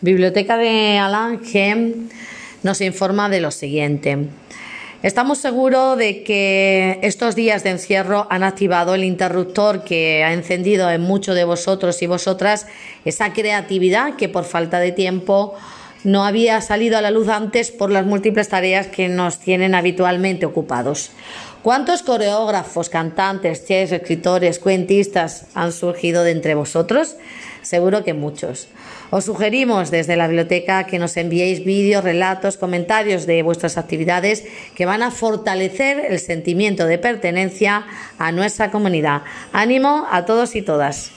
Biblioteca de Alange nos informa de lo siguiente. Estamos seguros de que estos días de encierro han activado el interruptor que ha encendido en muchos de vosotros y vosotras esa creatividad que por falta de tiempo no había salido a la luz antes por las múltiples tareas que nos tienen habitualmente ocupados. ¿Cuántos coreógrafos, cantantes, chefs, escritores, cuentistas han surgido de entre vosotros? Seguro que muchos. Os sugerimos desde la biblioteca que nos enviéis vídeos, relatos, comentarios de vuestras actividades que van a fortalecer el sentimiento de pertenencia a nuestra comunidad. Ánimo a todos y todas.